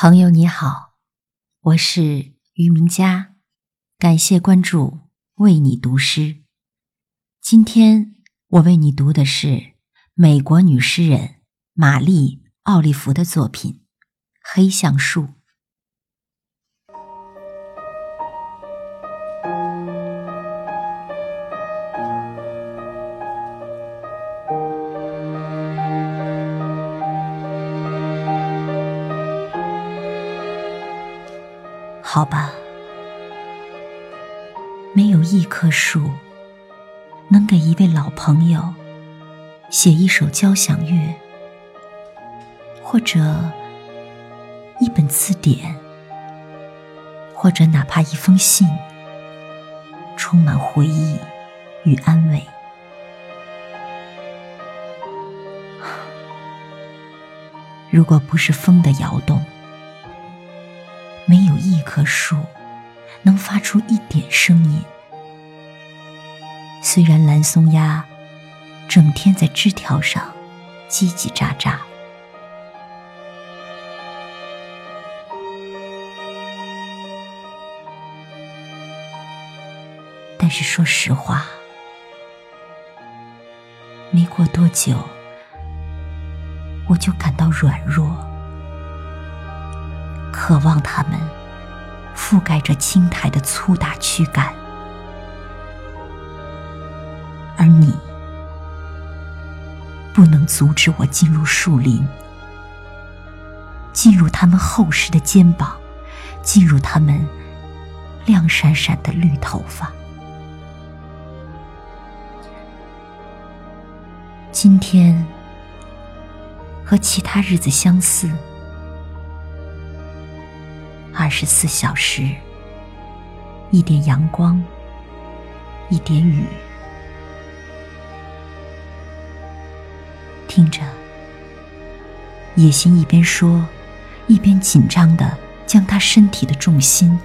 朋友你好，我是于明佳，感谢关注，为你读诗。今天我为你读的是美国女诗人玛丽·奥利弗的作品《黑橡树》。好吧，没有一棵树能给一位老朋友写一首交响乐，或者一本字典，或者哪怕一封信，充满回忆与安慰。如果不是风的摇动。没有一棵树能发出一点声音。虽然蓝松鸦整天在枝条上叽叽喳喳，但是说实话，没过多久，我就感到软弱。渴望它们覆盖着青苔的粗大躯干，而你不能阻止我进入树林，进入他们厚实的肩膀，进入他们亮闪闪的绿头发。今天和其他日子相似。二十四小时，一点阳光，一点雨。听着，野心一边说，一边紧张的将他身体的重心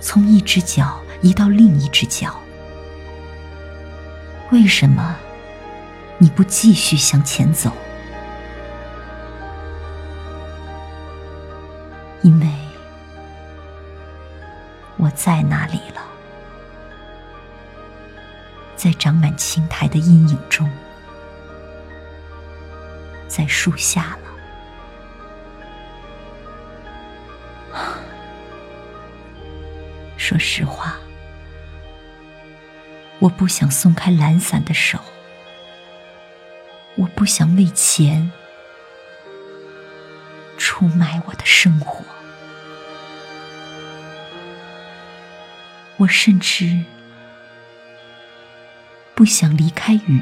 从一只脚移到另一只脚。为什么你不继续向前走？因为。我在那里了，在长满青苔的阴影中，在树下了。说实话，我不想松开懒散的手，我不想为钱出卖我的生活。我甚至不想离开雨。